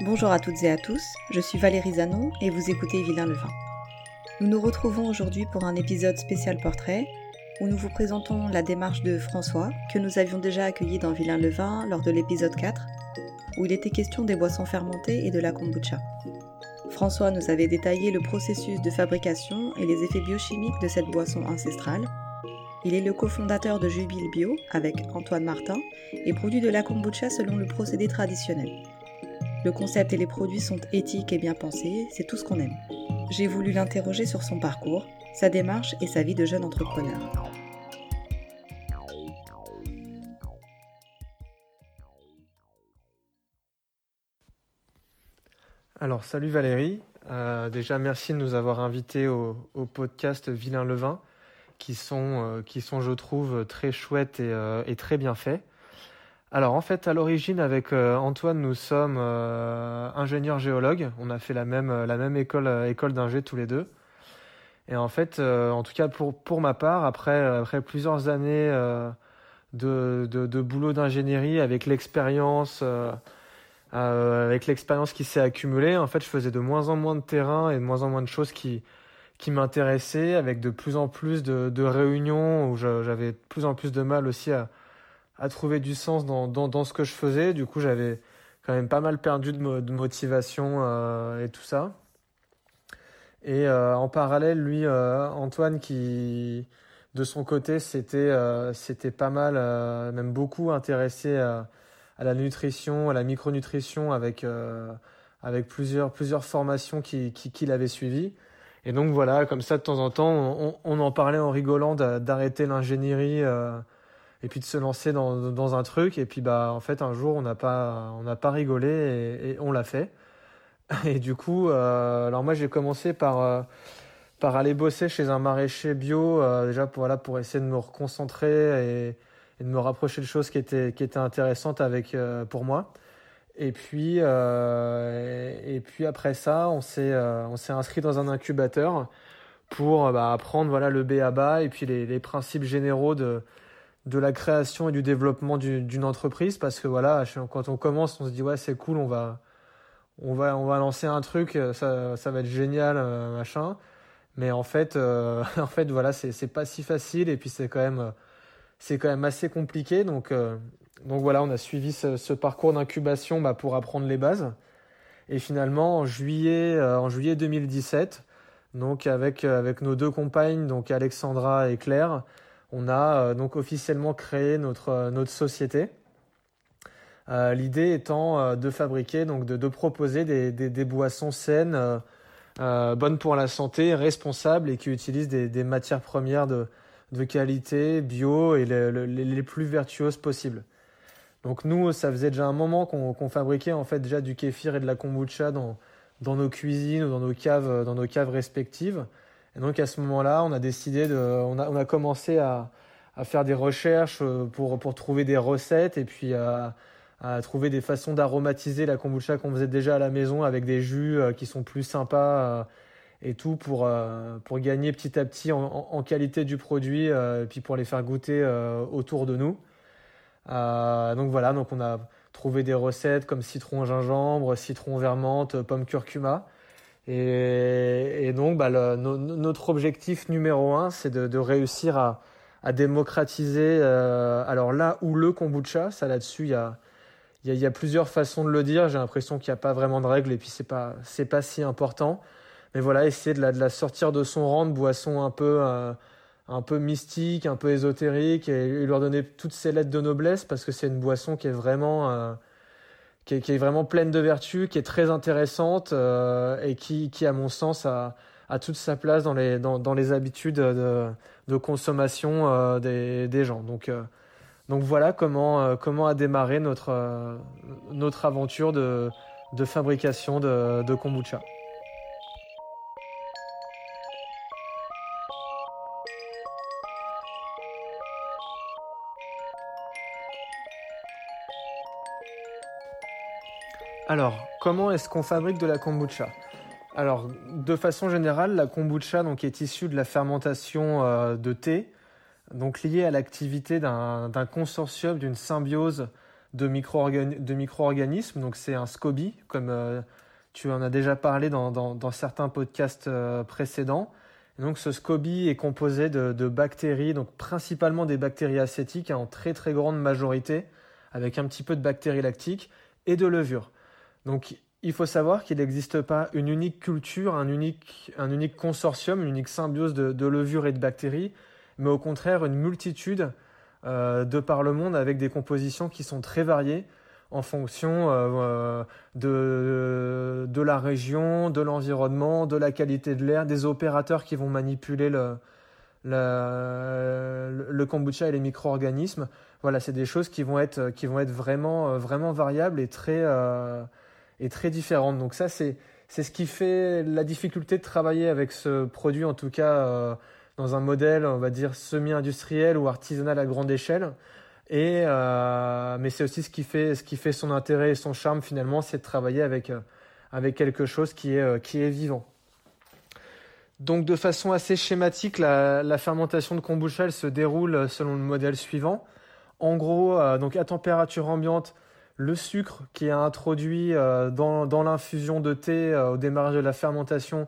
Bonjour à toutes et à tous, je suis Valérie Zanon et vous écoutez Vilain le Vin. Nous nous retrouvons aujourd'hui pour un épisode spécial portrait où nous vous présentons la démarche de François que nous avions déjà accueilli dans Vilain le Vin lors de l'épisode 4 où il était question des boissons fermentées et de la kombucha. François nous avait détaillé le processus de fabrication et les effets biochimiques de cette boisson ancestrale. Il est le cofondateur de Jubile Bio avec Antoine Martin et produit de la kombucha selon le procédé traditionnel. Le concept et les produits sont éthiques et bien pensés, c'est tout ce qu'on aime. J'ai voulu l'interroger sur son parcours, sa démarche et sa vie de jeune entrepreneur. Alors salut Valérie, Euh, déjà merci de nous avoir invités au, podcast Vilain Levin qui sont, euh, qui sont je trouve très chouettes et, euh, et très bien faits. Alors en fait à l'origine avec euh, Antoine nous sommes euh, ingénieurs géologues, on a fait la même, la même école, euh, école d'ingé tous les deux. Et en fait, euh, en tout cas pour, pour ma part, après, après plusieurs années euh, de, de, boulot d'ingénierie avec l'expérience euh, euh, avec l'expérience qui s'est accumulée, en fait, je faisais de moins en moins de terrain et de moins en moins de choses qui, qui m'intéressaient, avec de plus en plus de, de réunions où j'avais de plus en plus de mal aussi à, à trouver du sens dans, dans, dans ce que je faisais. Du coup, j'avais quand même pas mal perdu de, de motivation euh, et tout ça. Et euh, en parallèle, lui, euh, Antoine, qui de son côté, c'était euh, c'était pas mal, euh, même beaucoup intéressé à à la nutrition, à la micronutrition avec, euh, avec plusieurs, plusieurs formations qu'il qui, qu'il avait suivies. Et donc voilà, comme ça de temps en temps, on, on en parlait en rigolant d'a- d'arrêter l'ingénierie euh, et puis de se lancer dans, dans un truc. Et puis bah en fait un jour on n'a pas, on n'a pas rigolé et, on l'a fait. Et du coup, euh, alors moi j'ai commencé par, euh, par aller bosser chez un maraîcher bio, euh, déjà pour, voilà, pour essayer de me reconcentrer et, de me rapprocher de choses qui étaient, qui étaient intéressantes avec, pour moi. Et puis, et, et puis après ça, on s'est on s'est inscrit dans un incubateur pour bah, apprendre voilà, le B.A.B.A. et puis les, les principes généraux de, de la création et du développement du- d'une entreprise. Parce que voilà, quand on commence, on se dit ouais, c'est cool, on va, on va, on va lancer un truc, euh, ça, ça va être génial, euh, machin. Mais en fait, euh, en fait voilà, c'est pas si facile et puis c'est quand même, c'est quand même assez compliqué. Donc, euh, donc voilà, on a suivi ce, ce parcours d'incubation bah, pour apprendre les bases. Et finalement, en juillet, euh, en juillet 2017, donc avec, euh, avec nos deux compagnes, donc Alexandra et Claire, on a euh, donc officiellement créé notre, euh, notre société. Euh, L'idée étant de fabriquer, donc de, proposer des, des, boissons saines, bonnes pour la santé, responsables et qui utilisent des, des matières premières de, de qualité, bio et le- le- les, plus vertueuses possibles. Donc nous, ça faisait déjà un moment qu'on qu'on fabriquait en fait déjà du kéfir et de la kombucha dans, dans nos cuisines ou dans nos caves, dans nos caves respectives. Et donc à ce moment-là, on a décidé de, on a, on a commencé à, à faire des recherches euh, pour, pour trouver des recettes et puis à, trouver des façons d'aromatiser la kombucha qu'on faisait déjà à la maison avec des jus euh, qui sont plus sympas euh, et tout pour, pour gagner petit à petit en, qualité du produit et puis pour les faire goûter autour de nous. Donc voilà, donc on a trouvé des recettes comme citron gingembre, citron vermente, pomme curcuma. Et, donc bah, notre objectif numéro un, c'est de, réussir à, démocratiser euh, alors là où le kombucha, ça là-dessus, il y a, plusieurs façons de le dire. J'ai l'impression qu'il n'y a pas vraiment de règles et puis c'est pas, c'est pas si important. Mais voilà, essayer de la, de la sortir de son rang de boisson un peu, euh, un peu mystique, un peu ésotérique et, et leur donner toutes ses lettres de noblesse parce que c'est une boisson qui est vraiment, euh, qui, est, vraiment pleine de vertus, qui est très intéressante euh, et qui, qui, à mon sens, a, a toute sa place dans les, dans, dans les habitudes de, de consommation euh, des, des gens. Donc, euh, donc voilà comment, euh, comment a démarré notre, notre aventure de, de fabrication de, de kombucha. Alors, comment est-ce qu'on fabrique de la kombucha? Alors, de façon générale, la kombucha donc, est issue de la fermentation euh, de thé, donc liée à l'activité d'un consortium, d'une symbiose de micro-organismes. Donc c'est un SCOBY, comme tu en as déjà parlé dans, certains podcasts précédents. donc ce SCOBY est composé de, bactéries, donc principalement des bactéries acétiques hein, en très très grande majorité, avec un petit peu de bactéries lactiques et de levure. Donc il faut savoir qu'il n'existe pas une unique culture, un unique, un unique consortium, une unique symbiose de, levure et de bactéries, mais au contraire une multitude euh, de par le monde avec des compositions qui sont très variées en fonction euh, de, de la région, de l'environnement, de la qualité de l'air, des opérateurs qui vont manipuler le, le, kombucha et les micro-organismes. Voilà, c'est des choses qui vont être, vraiment, variables et très, euh, et très différentes. Donc ça, c'est c'est ce qui fait la difficulté de travailler avec ce produit, en tout cas euh, dans un modèle, on va dire, semi-industriel ou artisanal à grande échelle. Et, euh, mais c'est aussi ce qui, fait, ce qui fait son intérêt et son charme finalement, c'est de travailler avec, euh, avec quelque chose qui est, qui est vivant. Donc de façon assez schématique, la, la fermentation de kombucha elle se déroule selon le modèle suivant. En gros, donc à température ambiante, le sucre qui est introduit euh, dans, l'infusion de thé euh, au démarrage de la fermentation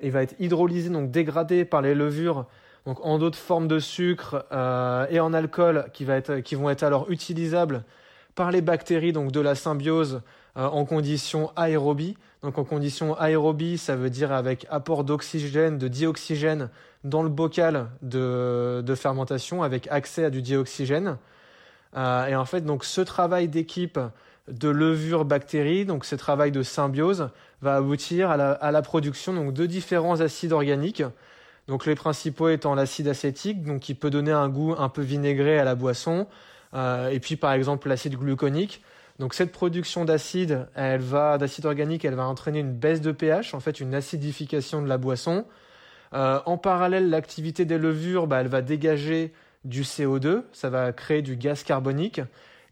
et va être hydrolysé, donc dégradé par les levures, donc en d'autres formes de sucre euh, et en alcool qui, qui vont être alors utilisables par les bactéries donc de la symbiose en conditions aérobie. Donc en conditions aérobie, ça veut dire avec apport d'oxygène, de dioxygène dans le bocal de fermentation avec accès à du dioxygène. Euh, et en fait, donc ce travail d'équipe de levure bactérie, donc ce travail de symbiose, va aboutir à la, production donc, de différents acides organiques. Donc les principaux étant l'acide acétique, donc qui peut donner un goût un peu vinaigré à la boisson, euh, et puis par exemple l'acide gluconique. Donc cette production d'acide, elle va d'acide organique, elle va entraîner une baisse de pH, en fait une acidification de la boisson. Euh, en parallèle, l'activité des levures, bah, elle va dégager du CO2, ça va créer du gaz carbonique.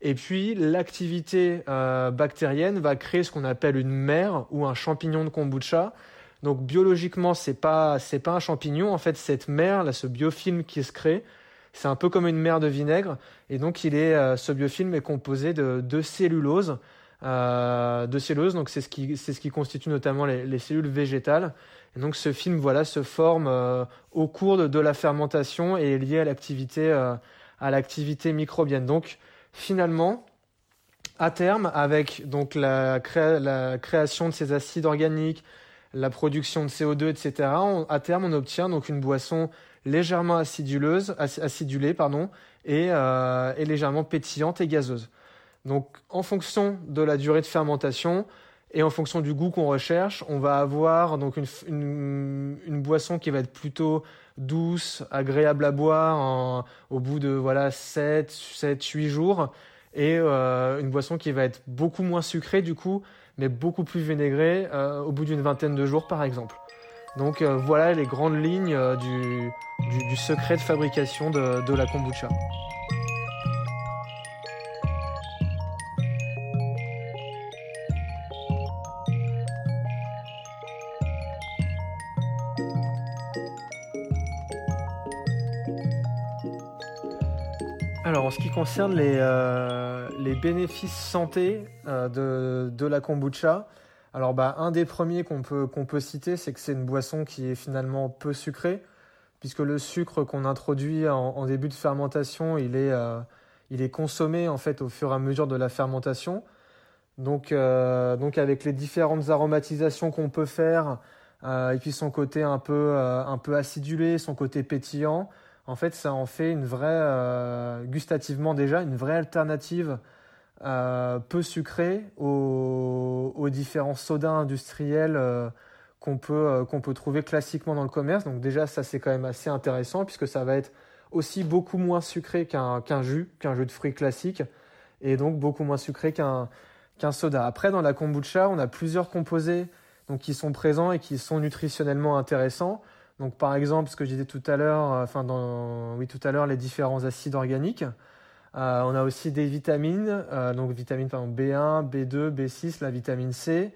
Et puis l'activité euh, bactérienne va créer ce qu'on appelle une mer ou un champignon de kombucha. Donc biologiquement, c'est pas c'est pas un champignon. En fait, cette mer, là, ce biofilm qui se crée, c'est un peu comme une mer de vinaigre. Et donc, il est euh, ce biofilm est composé de, de cellulose, euh, de cellulose. Donc c'est ce qui c'est ce qui constitue notamment les cellules végétales. Donc ce film voilà, se forme euh, au cours de, la fermentation et est lié à l'activité euh, à l'activité microbienne. Donc finalement, à terme, avec donc la, la, création de ces acides organiques, la production de CO2, etc., à terme, on obtient donc une boisson légèrement aciduleuse, acidulée pardon, et, euh, et légèrement pétillante et gazeuse. Donc en fonction de la durée de fermentation, et en fonction du goût qu'on recherche, on va avoir donc une, une, boisson qui va être plutôt douce, agréable à boire au bout de voilà 7, 7 8 jours. Et euh, une boisson qui va être beaucoup moins sucrée du coup, mais beaucoup plus vinaigrée euh, au bout d'une vingtaine de jours par exemple. Donc euh, voilà les grandes lignes du, du, secret de fabrication de, de la kombucha. Ce qui concerne les, euh, bénéfices santé euh, de, la kombucha, alors bah, un des premiers qu'on peut, peut citer, c'est que c'est une boisson qui est finalement peu sucrée, puisque le sucre qu'on introduit en, début de fermentation, il est, euh, il est consommé en fait au fur et à mesure de la fermentation. Donc, donc avec les différentes aromatisations qu'on peut faire, et puis son côté un peu, un peu acidulé, son côté pétillant, en fait, ça en fait une vraie, euh, gustativement déjà, une vraie alternative euh, peu sucrée aux, différents sodas industriels euh, qu'on peut, peut trouver classiquement dans le commerce. Donc déjà, ça c'est quand même assez intéressant puisque ça va être aussi beaucoup moins sucré qu'un jus, qu'un jus de fruits classique, et donc beaucoup moins sucré qu'un qu'un soda. Après, dans la kombucha, on a plusieurs composés donc, qui sont présents et qui sont nutritionnellement intéressants. Donc par exemple, ce que je disais tout à l'heure, euh, enfin dans oui tout à l'heure, les différents acides organiques. Euh, on a aussi des vitamines, euh, donc vitamines par exemple B1, B2, B6, la vitamine C,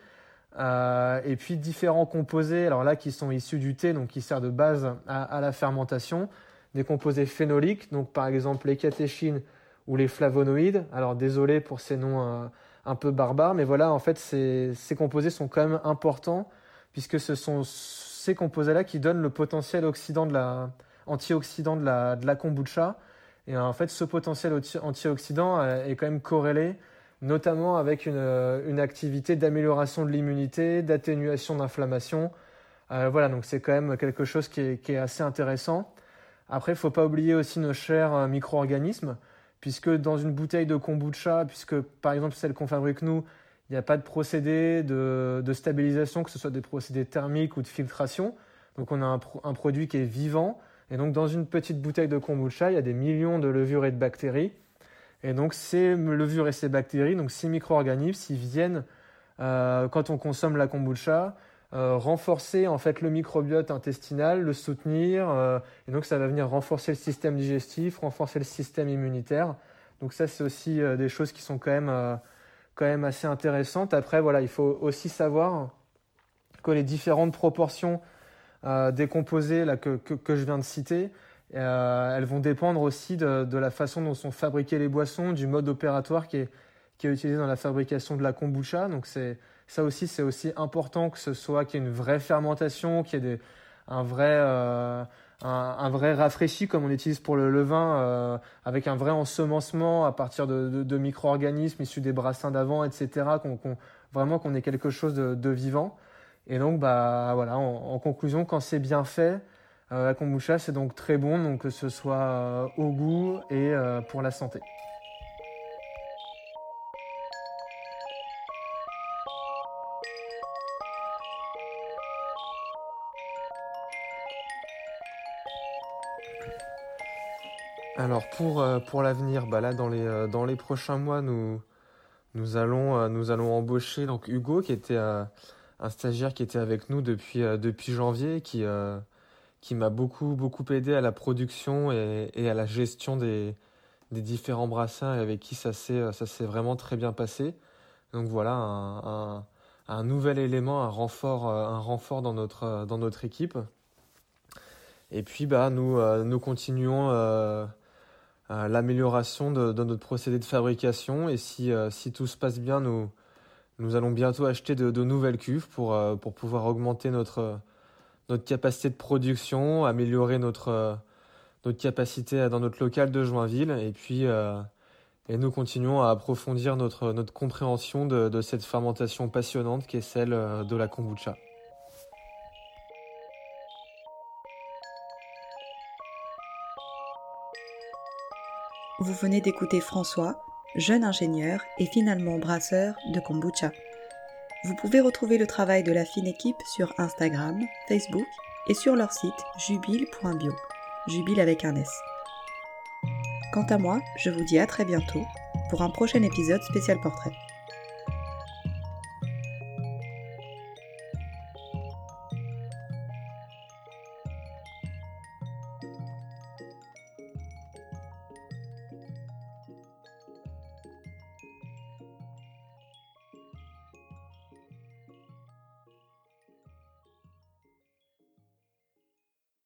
et puis différents composés, alors là qui sont issus du thé, donc qui servent de base à, la fermentation, des composés phénoliques, donc par exemple les catéchines ou les flavonoïdes. Alors désolé pour ces noms un peu barbares, mais voilà, en fait, ces, ces composés sont quand même importants puisque ce sont ces composés-là qui donnent le potentiel oxydant de la, antioxydant de la, de la kombucha. Et en fait, ce potentiel antioxydant est quand même corrélé notamment avec une, une activité d'amélioration de l'immunité, d'atténuation d'inflammation. Euh, voilà, donc c'est quand même quelque chose qui est, assez intéressant. Après, il faut pas oublier aussi nos chers euh, micro-organismes, puisque dans une bouteille de kombucha, puisque par exemple celle qu'on fabrique nous, il n'y a pas de procédé de, stabilisation, que ce soit des procédés thermiques ou de filtration. Donc on a un, produit qui est vivant. Et donc dans une petite bouteille de kombucha, il y a des millions de levures et de bactéries. Et donc ces levures et ces bactéries, donc ces micro-organismes, ils viennent euh, quand on consomme la kombucha, euh, renforcer en fait le microbiote intestinal, le soutenir, euh, et donc ça va venir renforcer le système digestif, renforcer le système immunitaire. Donc ça c'est aussi des choses qui sont quand même quand même assez intéressantes. Après voilà, il faut aussi savoir que les différentes proportions euh, que, que, que je viens de citer, euh, elles vont dépendre aussi de, de, la façon dont sont fabriquées les boissons, du mode opératoire qui est, qui est utilisé dans la fabrication de la kombucha. Donc c'est ça aussi, c'est aussi important que ce soit qu'il y ait une vraie fermentation, qu'il y ait des, un vrai euh, un, un, vrai rafraîchi comme on utilise pour le levain, euh, avec un vrai ensemencement à partir de, de, de micro-organismes issus des brassins d'avant, etc. Vraiment qu'on ait quelque chose de, de, vivant. Et donc, bah voilà, en, en conclusion, quand c'est bien fait, euh, la kombucha, c'est donc très bon, donc que ce soit euh, au goût et euh, pour la santé. Alors pour, pour l'avenir, bah là dans les, dans les prochains mois, nous, nous, allons, nous allons embaucher donc Hugo, qui était un stagiaire qui était avec nous depuis, depuis janvier, qui, qui m'a beaucoup, beaucoup aidé à la production et, à la gestion des, des, différents brassins et avec qui ça s'est, ça s'est vraiment très bien passé. Donc voilà, un, un, un, nouvel élément, un renfort, un renfort dans notre, dans notre équipe. Et puis bah, nous, euh, nous continuons euh, euh, l'amélioration de, notre procédé de fabrication et si, si tout se passe bien, nous, nous allons bientôt acheter de, nouvelles cuves pour, pour pouvoir augmenter notre notre capacité de production, améliorer notre, notre capacité dans notre local de Joinville. Et puis, et nous continuons à approfondir notre, notre compréhension de, cette fermentation passionnante qui est celle de la kombucha. Vous venez d'écouter François, jeune ingénieur et finalement brasseur de kombucha. Vous pouvez retrouver le travail de la fine équipe sur Instagram, Facebook et sur leur site jubile.bio, jubile avec un S. Quant à moi, je vous dis à très bientôt pour un prochain épisode spécial portrait.